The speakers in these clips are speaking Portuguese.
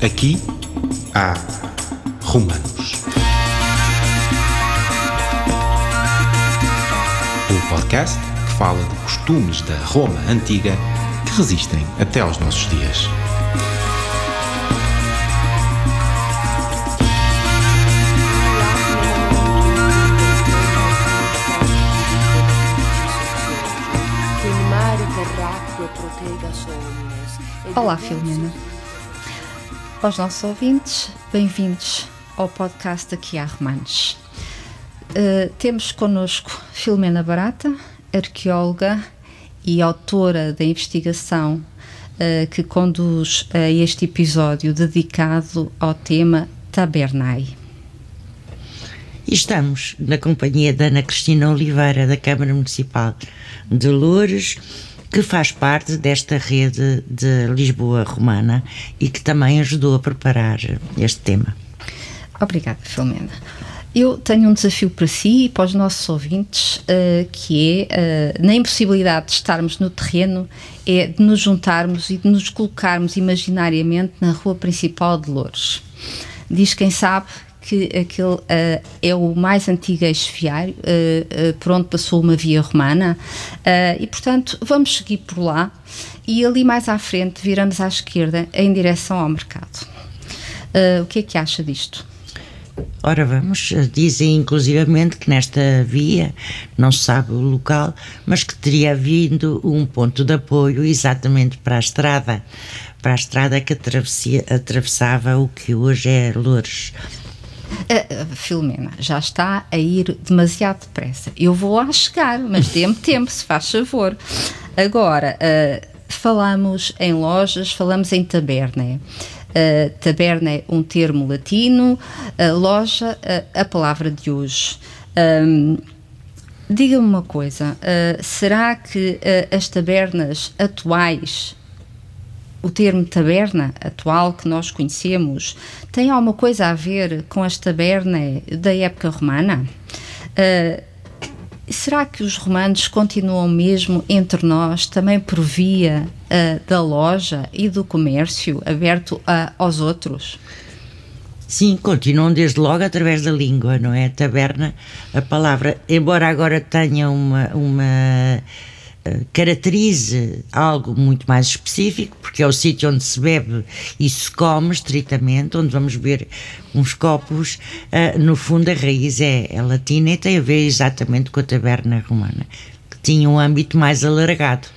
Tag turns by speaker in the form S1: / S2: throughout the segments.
S1: Aqui há Romanos. O podcast que fala de costumes da Roma antiga que resistem até aos nossos dias.
S2: Olá, Filomena. Aos nossos ouvintes, bem-vindos ao podcast Aqui há Romanos. Uh, temos connosco Filomena Barata, arqueóloga e autora da investigação uh, que conduz a este episódio dedicado ao tema Tabernai.
S3: Estamos na companhia da Ana Cristina Oliveira, da Câmara Municipal de Loures, que faz parte desta rede de Lisboa Romana e que também ajudou a preparar este tema.
S2: Obrigada, Filomena. Eu tenho um desafio para si e para os nossos ouvintes, uh, que é, uh, na impossibilidade de estarmos no terreno, é de nos juntarmos e de nos colocarmos imaginariamente na rua principal de Louros. Diz quem sabe que aquele uh, é o mais antigo eixo viário, uh, uh, por onde passou uma via romana, e portanto vamos seguir por lá e ali mais à frente viramos à esquerda em direção ao mercado. o que é que acha disto?
S3: Ora, vamos, dizem inclusivamente que nesta via, não se sabe o local, mas que teria havido um ponto de apoio exatamente para a estrada, para a estrada que atravessava o que hoje é Lourdes.
S2: Uh, Filomena, já está a ir demasiado depressa. Eu vou lá chegar, mas dê-me tempo, se faz favor. Agora, uh, falamos em lojas, falamos em taberna. Uh, taberna é um termo latino, uh, loja, uh, a palavra de hoje. Um, Diga-me uma coisa, será que as tabernas atuais o termo taberna atual que nós conhecemos tem alguma coisa a ver com as tabernas da época romana? Uh, será que os romanos continuam mesmo entre nós também por via uh, da loja e do comércio aberto uh, aos outros?
S3: Sim, continuam desde logo através da língua, não é? Taberna, a palavra, embora agora tenha uma, uma caracterize algo muito mais específico, porque é o sítio onde se bebe e se come estritamente, onde vamos ver uns copos. Uh, no fundo, a raiz é, é latina e tem a ver exatamente com a taberna romana, que tinha um âmbito mais alargado.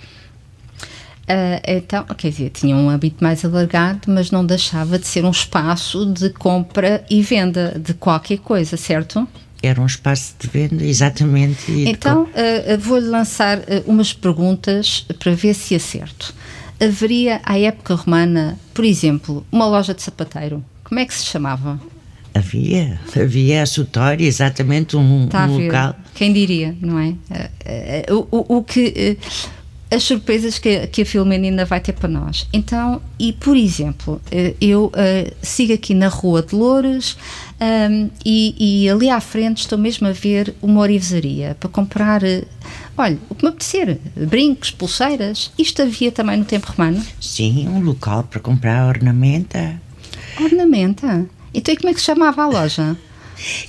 S2: Uh, então, quer dizer, tinha um âmbito mais alargado, mas não deixava de ser um espaço de compra e venda de qualquer coisa, certo?
S3: Era um espaço de venda, exatamente.
S2: Então, uh, vou-lhe lançar uh, umas perguntas para ver se acerto. Haveria, à época romana, por exemplo, uma loja de sapateiro. Como é que se chamava?
S3: Havia, havia a Sutória, exatamente um,
S2: tá
S3: um local.
S2: Quem diria, não é? Uh, o, o, que as surpresas que, que a Filomena ainda vai ter para nós. Então, e por exemplo, eu sigo aqui na Rua de Louros um, e, e, ali à frente estou mesmo a ver uma orivesaria para comprar, uh, olha, o que me apetecer, brincos, pulseiras. Isto havia também no tempo romano?
S3: Sim, um local para comprar ornamenta.
S2: Ornamenta? Então, e como é que se chamava a loja?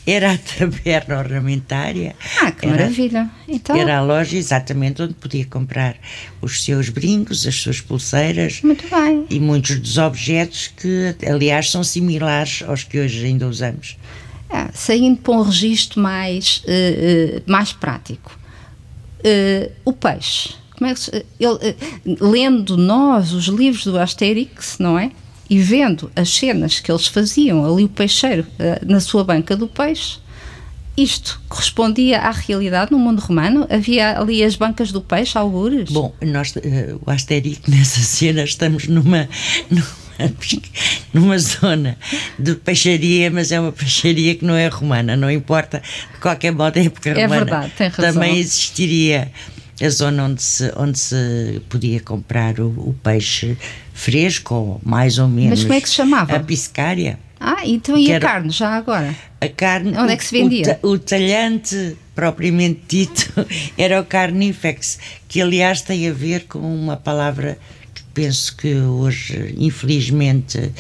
S3: Era a taberna ornamentária.
S2: Ah, que era, maravilha!
S3: Então... Era a loja exatamente onde podia comprar os seus brincos, as suas pulseiras.
S2: Muito bem.
S3: E muitos dos objetos que, aliás, são similares aos que hoje ainda usamos.
S2: É, saindo para um registro mais, uh, uh, mais prático. Uh, o peixe. Como é que se, ele, lendo nós os livros do Asterix, não é? E vendo as cenas que eles faziam ali o peixeiro uh, na sua banca do peixe, isto correspondia à realidade no mundo romano? Havia ali as bancas do peixe, algures?
S3: Bom, nós, uh, o Asterix, nessa cena, estamos numa, numa, numa zona de peixaria, mas é uma peixaria que não é romana, não importa, de qualquer modo, é época romana.
S2: É verdade, tem razão.
S3: Também existiria a zona onde se, onde se podia comprar o, o peixe fresco, ou mais ou menos.
S2: Mas como é que se chamava?
S3: A piscária.
S2: Ah, então e a carne, já agora?
S3: A carne.
S2: Onde é que se vendia?
S3: O, o talhante, propriamente dito, era o carnifex, que aliás tem a ver com uma palavra que penso que hoje, infelizmente,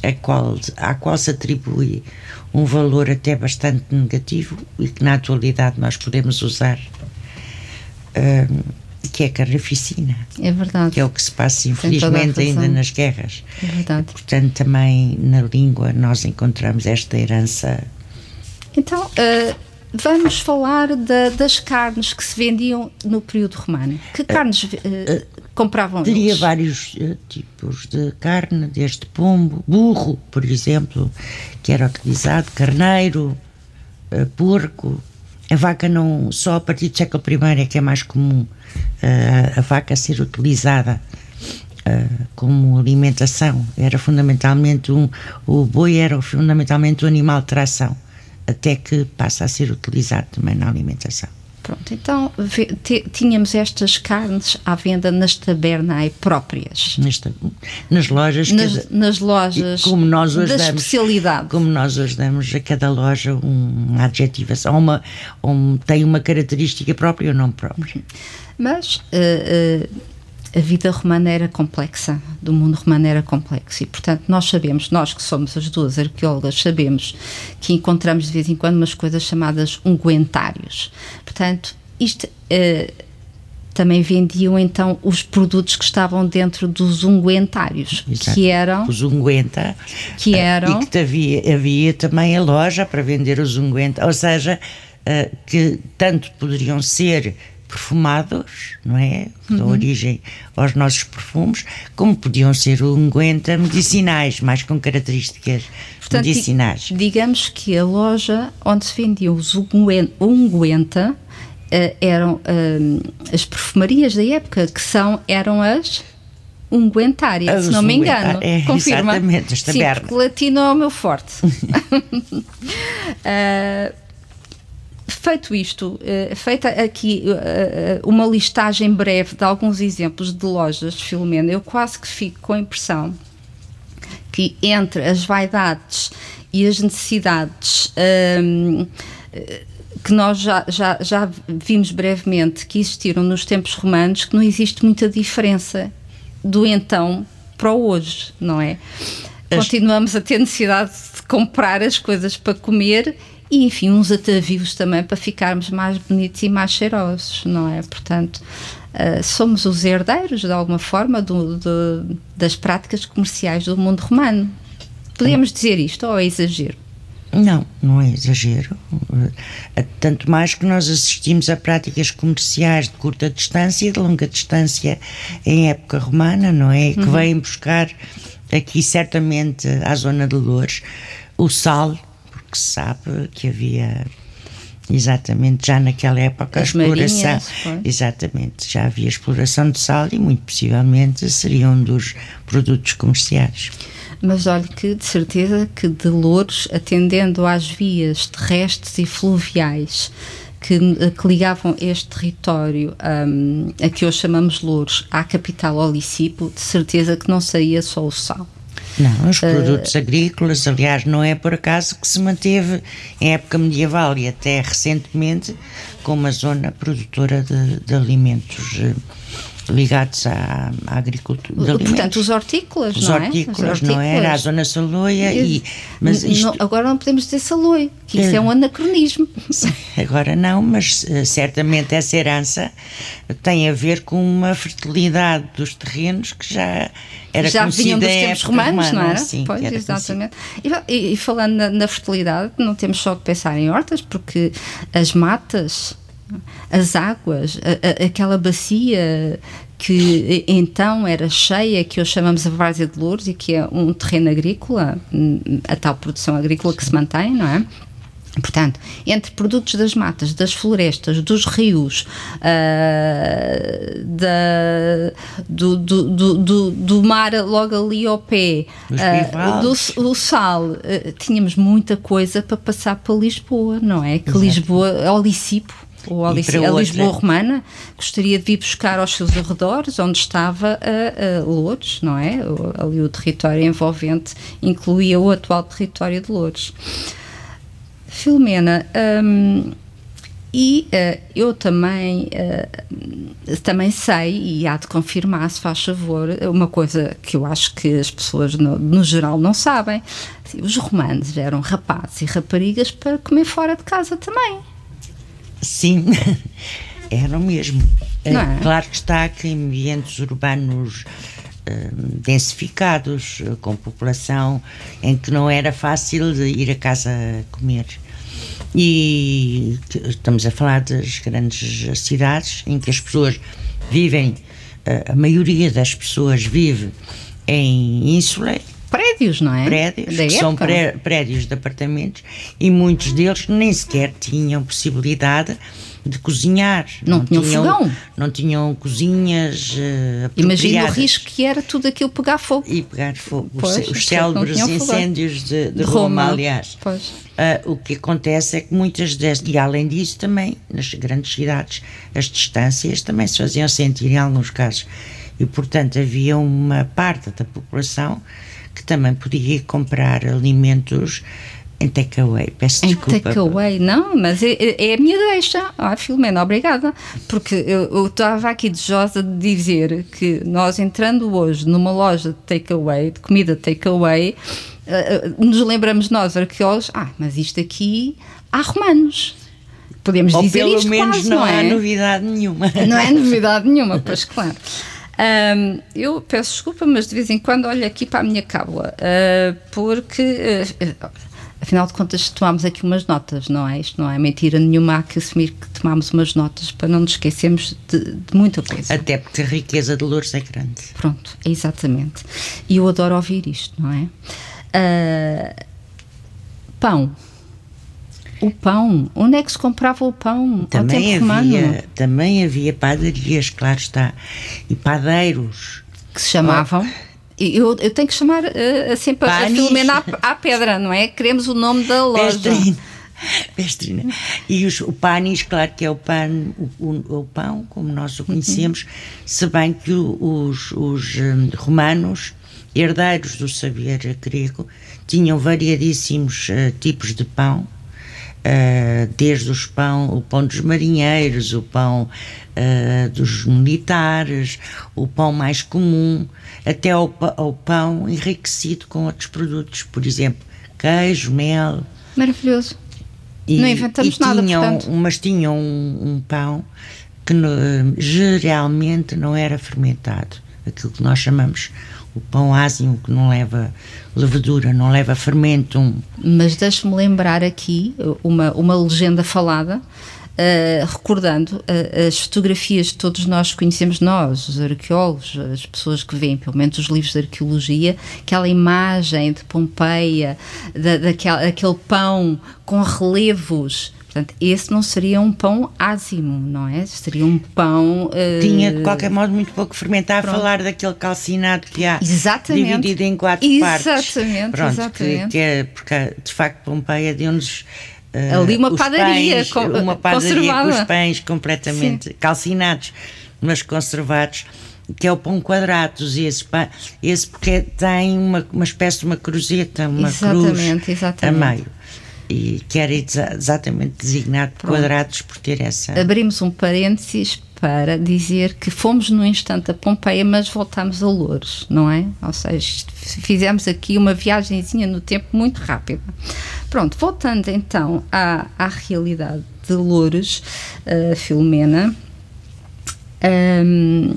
S3: a qual, à qual se atribui um valor até bastante negativo e que na atualidade nós podemos usar, um, que é a carnificina.
S2: É verdade.
S3: Que é o que se passa, infelizmente, ainda nas guerras.
S2: É verdade.
S3: Portanto, também na língua nós encontramos esta herança.
S2: Então, uh, vamos falar da, das carnes que se vendiam no período romano. Que carnes uh, uh, compravam
S3: Teria
S2: eles?
S3: vários tipos de carne, desde pombo, burro, por exemplo, que era utilizado, carneiro, porco. A vaca não, só a partir do século I é que é mais comum uh, a vaca ser utilizada como alimentação. Era fundamentalmente um, o boi era fundamentalmente um animal de tração, até que passa a ser utilizado também na alimentação.
S2: Pronto, então tínhamos estas carnes à venda nas tabernae próprias.
S3: Nesta, nas lojas.
S2: Nas, cada, nas lojas
S3: como nós hoje
S2: da
S3: damos,
S2: especialidade.
S3: Como nós hoje damos a cada loja uma adjetivação, uma, um, tem uma característica própria ou não própria.
S2: Mas. Uh, uh, a vida romana era complexa, do mundo romano era complexo e, portanto, nós sabemos, nós que somos as duas arqueólogas, sabemos que encontramos de vez em quando umas coisas chamadas unguentários. Portanto, isto uh, também vendiam então os produtos que estavam dentro dos unguentários, Exato. que eram
S3: os unguenta,
S2: que eram
S3: e que havia, havia também a loja para vender os unguenta, ou seja, uh, que tanto poderiam ser perfumados, não é? Que uhum. dão origem aos nossos perfumes, como podiam ser unguenta medicinais, mais com características Portanto, medicinais.
S2: Digamos que a loja onde se vendiam os unguenta uh, eram uh, as perfumarias da época, que são, eram as unguentárias, se não me engano.
S3: É,
S2: Confirma.
S3: Exatamente, esta
S2: Sim, porque latino é o meu forte. uh, feito isto, uh, feita aqui uh, uma listagem breve de alguns exemplos de lojas de Filomena, eu quase que fico com a impressão que entre as vaidades e as necessidades um, que nós já, já, já vimos brevemente que existiram nos tempos romanos, que não existe muita diferença do então para o hoje, não é? Continuamos a ter necessidade de comprar as coisas para comer e enfim uns atavios também para ficarmos mais bonitos e mais cheirosos, não é? Portanto, uh, somos os herdeiros de alguma forma do, do, das práticas comerciais do mundo romano. Podemos dizer isto ou é exagero?
S3: Não, não é exagero. Eh, tanto mais que nós assistimos a práticas comerciais de curta distância e de longa distância em época romana, não é? Que uhum. vêm buscar aqui certamente à zona de Lourdes o sal que se sabe que havia exatamente já naquela época
S2: As
S3: a exploração.
S2: marinhas,
S3: exatamente já havia exploração de sal e muito possivelmente seria um dos produtos comerciais.
S2: Mas olhe que de certeza que de Louros atendendo às vias terrestres e fluviais que, que ligavam este território um, a que hoje chamamos Louros à capital Olicipo de certeza que não saía só o sal
S3: não, os produtos uh, agrícolas, aliás, não é por acaso que se manteve em época medieval e até recentemente como uma zona produtora de, de alimentos eh, ligados à, à agricultura.
S2: Portanto, os hortícolas,
S3: os
S2: não
S3: hortícolas,
S2: é?
S3: Os hortícolas, não era? A zona saloia e...
S2: Mas isto, agora não podemos dizer saloia, que isso é, é um anacronismo.
S3: Agora não, mas uh, certamente essa herança tem a ver com uma fertilidade dos terrenos que já era
S2: já vinham dos tempos romanos, romana, não era?
S3: Sim,
S2: pois,
S3: era
S2: exatamente. E, e, falando na, na fertilidade, não temos só que pensar em hortas, porque as matas as águas, a, a, aquela bacia que então era cheia, que hoje chamamos a Várzea de Louros e que é um terreno agrícola, a tal produção agrícola que se mantém, não é? Portanto, entre produtos das matas, das florestas, dos rios, uh, da, do, do, do, do, mar logo ali ao pé, uh, do sal, uh, tínhamos muita coisa para passar para Lisboa, não é? Que Exato. Lisboa, Olicipo, ou a, a Lisboa Romana, gostaria de vir buscar aos seus arredores, onde estava a, a Lourdes, não é? Ali o território envolvente incluía o atual território de Lourdes. Filomena, hum, E uh, eu também, uh, também sei, e há de confirmar, se faz favor, uma coisa que eu acho que as pessoas no, no geral não sabem: os romanos eram rapazes e raparigas para comer fora de casa também.
S3: Sim, eram mesmo. Não é? Claro que está que em ambientes urbanos densificados, com população em que não era fácil ir a casa comer. E estamos a falar das grandes cidades em que as pessoas vivem, a maioria das pessoas vive em ínsula.
S2: Prédios, não é?
S3: Prédios, que são pré, prédios de apartamentos e muitos deles nem sequer tinham possibilidade de cozinhar.
S2: Não, não tinham, tinham fogão.
S3: Não tinham cozinhas uh,
S2: Imagina o risco que era tudo aquilo pegar fogo.
S3: E pegar fogo. Pois, os célebres incêndios de, de, de Roma, Roma, aliás.
S2: Pois.
S3: Uh, o que acontece é que muitas destas, e além disso também, nas grandes cidades, as distâncias também se faziam sentir em alguns casos. E, portanto, havia uma parte da população que também podia comprar alimentos em takeaway, peço desculpa.
S2: Em takeaway, não, mas é, é, a minha deixa. Ah, Filomena, obrigada. Porque eu estava aqui desejosa de dizer que nós entrando hoje numa loja de takeaway, de comida takeaway, uh, nos lembramos nós, arqueólogos, ah, mas isto aqui há romanos. Podemos
S3: Ou
S2: dizer
S3: pelo
S2: isto
S3: menos
S2: quase,
S3: não,
S2: não
S3: é?
S2: há
S3: novidade nenhuma.
S2: Não é novidade nenhuma, pois claro. Um, eu peço desculpa, mas de vez em quando olho aqui para a minha cábula, uh, porque uh, afinal de contas tomámos aqui umas notas, não é? Isto não é mentira nenhuma, há que assumir que tomámos umas notas para não nos esquecermos de, de muita coisa.
S3: Até porque a riqueza de Lourdes é grande.
S2: Pronto, exatamente. E eu adoro ouvir isto, não é? Uh, pão. O pão, onde é que se comprava o pão?
S3: Também havia, também havia padarias, claro está, e padeiros
S2: que se chamavam. Oh eu, eu tenho que chamar uh, sempre Panis. a Filomena à, à, pedra, não é? Queremos o nome da loja.
S3: Pestrina. Pestrina. E os, o panis, claro que é o, pan, o, o, o pão, como nós o conhecemos, uhum. se bem que os, os um, romanos, herdeiros do saber grego, tinham variadíssimos uh, tipos de pão, Uh, desde os pão, o pão dos marinheiros, o pão uh, dos militares, o pão mais comum, até ao, ao, pão enriquecido com outros produtos, por exemplo, queijo, mel.
S2: Maravilhoso. E, não inventamos nada,
S3: tinham,
S2: portanto.
S3: Mas tinham um, um pão que no, geralmente não era fermentado, aquilo que nós chamamos o pão ázimo que não leva levedura, não leva fermento.
S2: Mas deixe-me lembrar aqui uma, uma legenda falada, uh, recordando uh, as fotografias que todos nós conhecemos, nós, os arqueólogos, as pessoas que veem, pelo menos os livros de arqueologia, aquela imagem de Pompeia, da, daquela, aquele pão com relevos Portanto, esse não seria um pão ázimo, não é? Seria um pão. Uh...
S3: Tinha, de qualquer modo, muito pouco fermentar. Pronto. Falar daquele calcinado que há exatamente. dividido em quatro
S2: exatamente,
S3: partes.
S2: Pronto, exatamente.
S3: Que, que é, porque de facto Pompeia deu-nos.
S2: Uh, Ali uma padaria,
S3: pães, com, uma padaria conservada. com os pães completamente Sim. calcinados, mas conservados que é o pão quadrados, esse, pão, esse porque tem uma, uma espécie de uma cruzeta, uma
S2: exatamente,
S3: cruz
S2: exatamente.
S3: a meio e que era exatamente designado Pronto. quadrados por ter essa.
S2: Abrimos um parênteses para dizer que fomos no instante a Pompeia, mas voltámos a Louros, não é? Ou seja, fizemos aqui uma viagemzinha no tempo muito rápida. Pronto, voltando então à, à realidade de Louros, uh, Filomena. Um,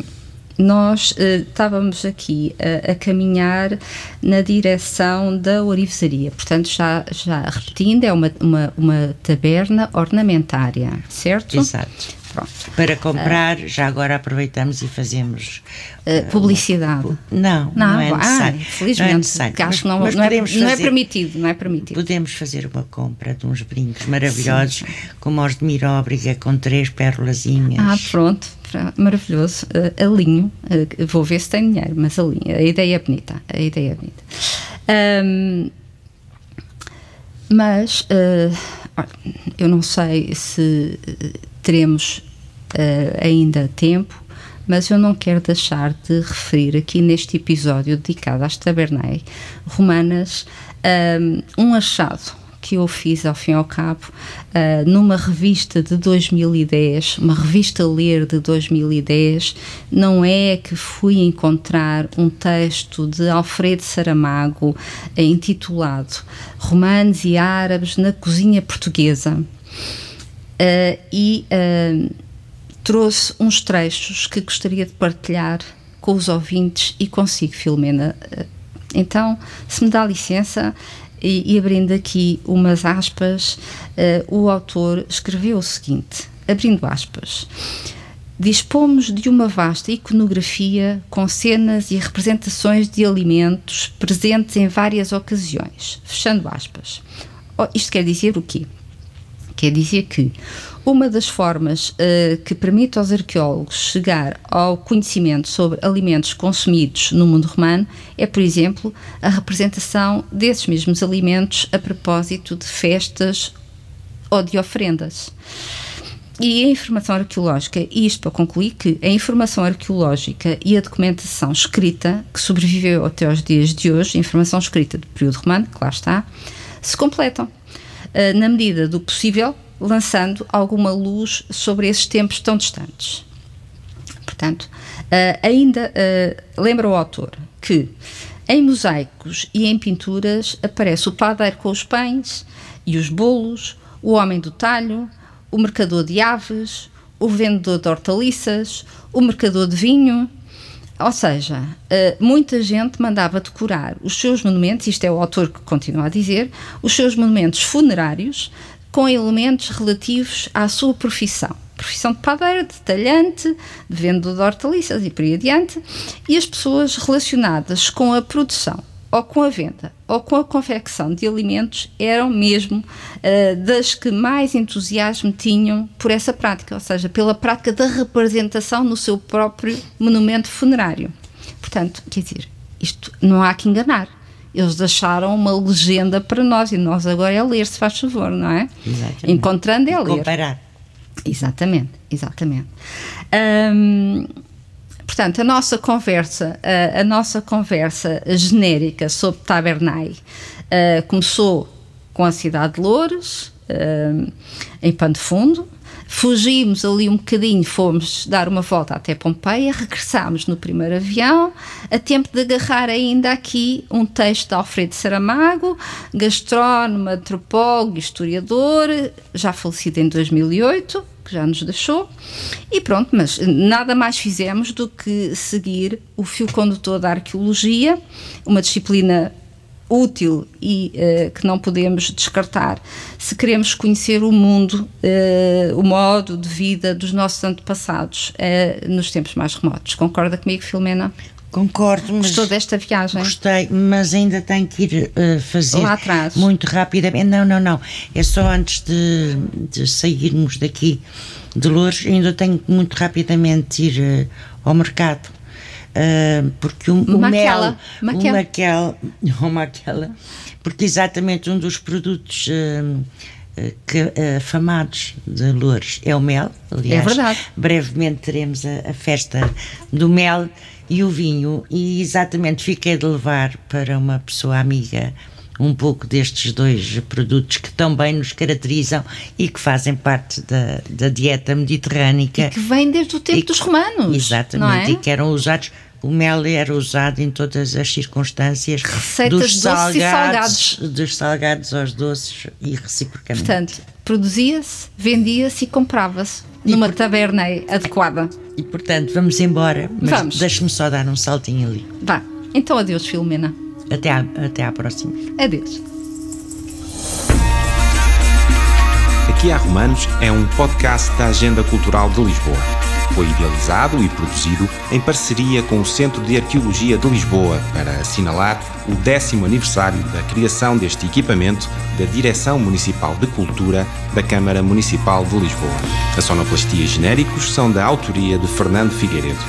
S2: nós uh, estávamos aqui a, a, caminhar na direção da orivesaria. Portanto, já, já repetindo, é uma, uma, uma taberna ornamentária, certo?
S3: Exato. Pronto. Para comprar, uh, já agora aproveitamos e fazemos
S2: uh, publicidade.
S3: Não, não, não é necessário.
S2: Ah, felizmente, não é necessário. acho que não, mas não, é, fazer, não é permitido, não é permitido.
S3: Podemos fazer uma compra de uns brincos maravilhosos, Sim. como os de Miróbriga, com três pérolazinhas.
S2: Ah, pronto maravilhoso, uh, alinho, uh, vou ver se tem dinheiro, mas alinho, a ideia é bonita, a ideia é bonita. Um, mas uh, eu não sei se teremos ainda tempo, mas eu não quero deixar de referir aqui neste episódio dedicado às tabernais romanas um achado que eu fiz ao fim e ao cabo uh, numa revista de 2010, uma revista Ler de 2010, não é que fui encontrar um texto de Alfredo Saramago uh, intitulado Romanos e Árabes na Cozinha Portuguesa. Uh, e trouxe uns trechos que gostaria de partilhar com os ouvintes e consigo, Filomena. Então, se me dá licença, e, e abrindo aqui umas aspas, uh, o autor escreveu o seguinte: abrindo aspas. Dispomos de uma vasta iconografia com cenas e representações de alimentos presentes em várias ocasiões. Fechando aspas. Oh, isto quer dizer o quê? Quer dizer que uma das formas uh, que permite aos arqueólogos chegar ao conhecimento sobre alimentos consumidos no mundo romano é, por exemplo, a representação desses mesmos alimentos a propósito de festas ou de ofrendas. E a informação arqueológica, isto para concluir que a informação arqueológica e a documentação escrita, que sobreviveu até aos dias de hoje, a informação escrita do período romano, que lá está, se completam. Eh, na medida do possível, lançando alguma luz sobre esses tempos tão distantes. Portanto, uh, ainda uh, lembra o autor que em mosaicos e em pinturas aparece o padeiro com os pães e os bolos, o homem do talho, o mercador de aves, o vendedor de hortaliças, o mercador de vinho, ou seja, uh, muita gente mandava decorar os seus monumentos, isto é o autor que continua a dizer, os seus monumentos funerários com elementos relativos à sua profissão. Profissão de padeiro, de talhante, de vendedor de hortaliças e por aí adiante, e as pessoas relacionadas com a produção ou com a venda ou com a confecção de alimentos eram mesmo uh, das que mais entusiasmo tinham por essa prática, ou seja, pela prática da representação no seu próprio monumento funerário. Portanto, quer dizer, isto não há que enganar. Eles deixaram uma legenda para nós e nós agora é ler, se faz favor, não é?
S3: Exatamente.
S2: Encontrando é ler.
S3: Comparar.
S2: Exatamente, exatamente. Hum, Portanto, a nossa conversa, a, a nossa conversa genérica sobre Tabernai uh, começou com a cidade de Loures, uh, em Pano de Fundo. Fugimos ali um bocadinho, fomos dar uma volta até Pompeia, regressámos no primeiro avião, a tempo de agarrar ainda aqui um texto de Alfredo Saramago, gastrónomo, antropólogo, historiador, já falecido em 2008, que já nos deixou. E pronto, mas nada mais fizemos do que seguir o fio condutor da arqueologia, uma disciplina útil e uh, que não podemos descartar se queremos conhecer o mundo, uh, o modo de vida dos nossos antepassados uh, nos tempos mais remotos. Concorda comigo, Filomena?
S3: Concordo, mas.
S2: Gostou desta viagem?
S3: Gostei, mas ainda tenho que ir uh, fazer.
S2: Lá atrás.
S3: Muito rapidamente. Não, não, não. É só antes de, de sairmos daqui de Louros, ainda tenho que muito rapidamente ir uh, ao mercado. Uh, porque o, o mel.
S2: Maquela.
S3: O maquel, o maquela, porque exatamente um dos produtos que, afamados de Louros é o mel. Aliás,
S2: é verdade.
S3: brevemente teremos a, a festa do mel e o vinho, e exatamente fiquei de levar para uma pessoa amiga um pouco destes dois produtos que também nos caracterizam e que fazem parte da, da dieta mediterrânica.
S2: E que vem desde o tempo dos romanos.
S3: Exatamente,
S2: é?
S3: e que eram usados. O mel era usado em todas as circunstâncias
S2: Receitas
S3: dos salgados,
S2: salgados,
S3: dos salgados aos doces e reciprocamente.
S2: Portanto, produzia-se, vendia-se e comprava-se numa por... taberna adequada.
S3: E portanto, vamos embora, mas
S2: vamos.
S3: deixe-me só dar um saltinho ali.
S2: Vá. Então, adeus, Filomena.
S3: Até à, até à próxima.
S2: Adeus.
S1: Aqui há Romanos é um podcast da Agenda Cultural de Lisboa. Foi idealizado e produzido em parceria com o Centro de Arqueologia de Lisboa para assinalar o décimo aniversário da criação deste equipamento da Direção Municipal de Cultura da Câmara Municipal de Lisboa. A sonoplastia e genéricos são da autoria de Fernando Figueiredo.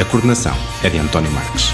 S1: A coordenação é de António Marques.